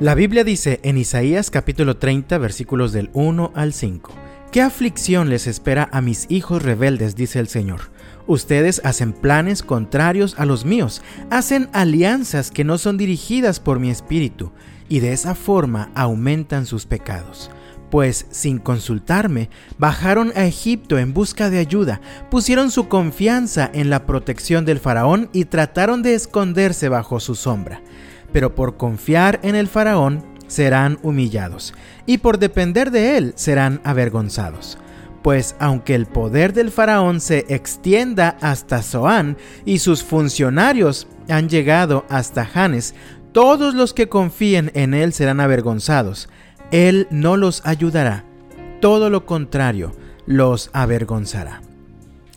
La Biblia dice en Isaías capítulo 30 versículos del 1 al 5, ¿Qué aflicción les espera a mis hijos rebeldes? dice el Señor. Ustedes hacen planes contrarios a los míos, hacen alianzas que no son dirigidas por mi espíritu, y de esa forma aumentan sus pecados pues sin consultarme, bajaron a Egipto en busca de ayuda, pusieron su confianza en la protección del faraón y trataron de esconderse bajo su sombra. Pero por confiar en el faraón serán humillados, y por depender de él serán avergonzados. Pues aunque el poder del faraón se extienda hasta Zoán y sus funcionarios han llegado hasta Janes, todos los que confíen en él serán avergonzados él no los ayudará, todo lo contrario, los avergonzará.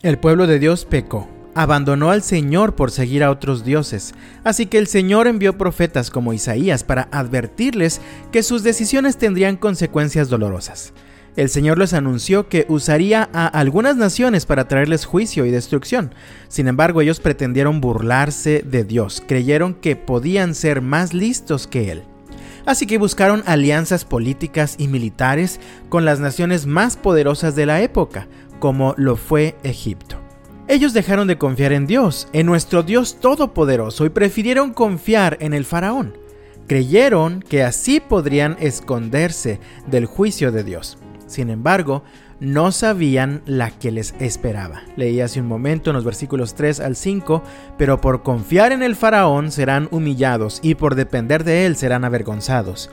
El pueblo de Dios pecó, abandonó al Señor por seguir a otros dioses, así que el Señor envió profetas como Isaías para advertirles que sus decisiones tendrían consecuencias dolorosas. El Señor les anunció que usaría a algunas naciones para traerles juicio y destrucción. Sin embargo, ellos pretendieron burlarse de Dios, creyeron que podían ser más listos que Él así que buscaron alianzas políticas y militares con las naciones más poderosas de la época, como lo fue Egipto. Ellos dejaron de confiar en Dios, en nuestro Dios todopoderoso, y prefirieron confiar en el faraón. Creyeron que así podrían esconderse del juicio de Dios. Sin embargo, no sabían la que les esperaba. Leí hace un momento en los versículos 3 al 5, pero por confiar en el faraón serán humillados y por depender de él serán avergonzados.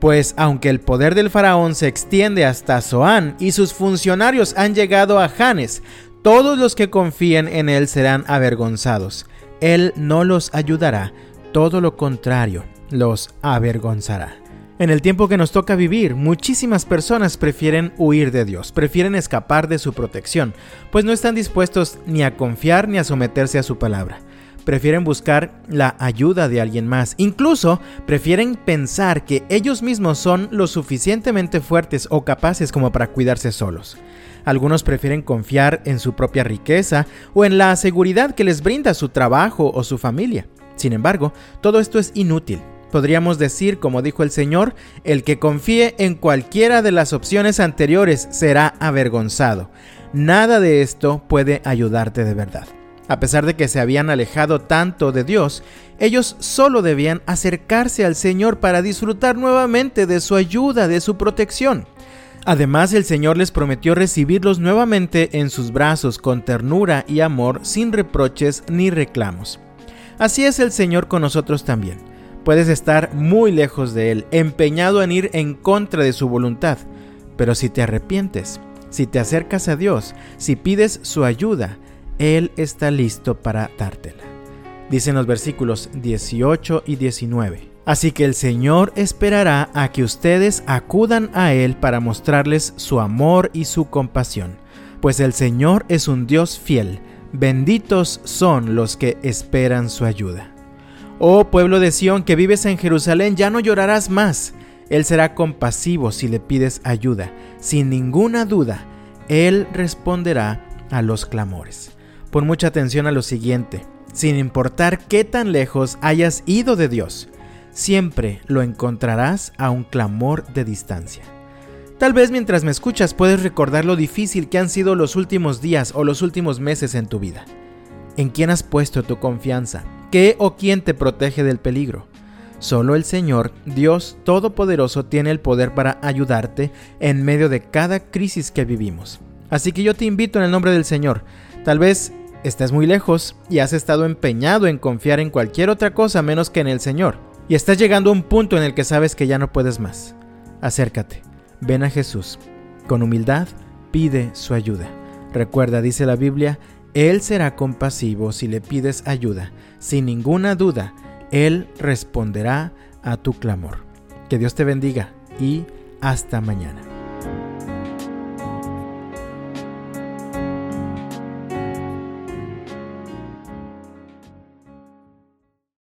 Pues aunque el poder del faraón se extiende hasta Zoán y sus funcionarios han llegado a Janes, todos los que confíen en él serán avergonzados. Él no los ayudará, todo lo contrario, los avergonzará. En el tiempo que nos toca vivir, muchísimas personas prefieren huir de Dios, prefieren escapar de su protección, pues no están dispuestos ni a confiar ni a someterse a su palabra. Prefieren buscar la ayuda de alguien más, incluso prefieren pensar que ellos mismos son lo suficientemente fuertes o capaces como para cuidarse solos. Algunos prefieren confiar en su propia riqueza o en la seguridad que les brinda su trabajo o su familia. Sin embargo, todo esto es inútil Podríamos decir, como dijo el Señor, el que confíe en cualquiera de las opciones anteriores será avergonzado. Nada de esto puede ayudarte de verdad. A pesar de que se habían alejado tanto de Dios, ellos solo debían acercarse al Señor para disfrutar nuevamente de su ayuda, de su protección. Además, el Señor les prometió recibirlos nuevamente en sus brazos con ternura y amor, sin reproches ni reclamos. Así es el Señor con nosotros también. Puedes estar muy lejos de Él, empeñado en ir en contra de su voluntad, pero si te arrepientes, si te acercas a Dios, si pides su ayuda, Él está listo para dártela. Dicen los versículos 18 y 19. Así que el Señor esperará a que ustedes acudan a Él para mostrarles su amor y su compasión, pues el Señor es un Dios fiel, benditos son los que esperan su ayuda. Oh pueblo de Sión que vives en Jerusalén, ya no llorarás más. Él será compasivo si le pides ayuda. Sin ninguna duda, Él responderá a los clamores. Pon mucha atención a lo siguiente. Sin importar qué tan lejos hayas ido de Dios, siempre lo encontrarás a un clamor de distancia. Tal vez mientras me escuchas puedes recordar lo difícil que han sido los últimos días o los últimos meses en tu vida. ¿En quién has puesto tu confianza? ¿Qué o quién te protege del peligro? Solo el Señor, Dios Todopoderoso, tiene el poder para ayudarte en medio de cada crisis que vivimos. Así que yo te invito en el nombre del Señor. Tal vez estés muy lejos y has estado empeñado en confiar en cualquier otra cosa menos que en el Señor. Y estás llegando a un punto en el que sabes que ya no puedes más. Acércate, ven a Jesús. Con humildad, pide su ayuda. Recuerda, dice la Biblia, él será compasivo si le pides ayuda. Sin ninguna duda, Él responderá a tu clamor. Que Dios te bendiga y hasta mañana.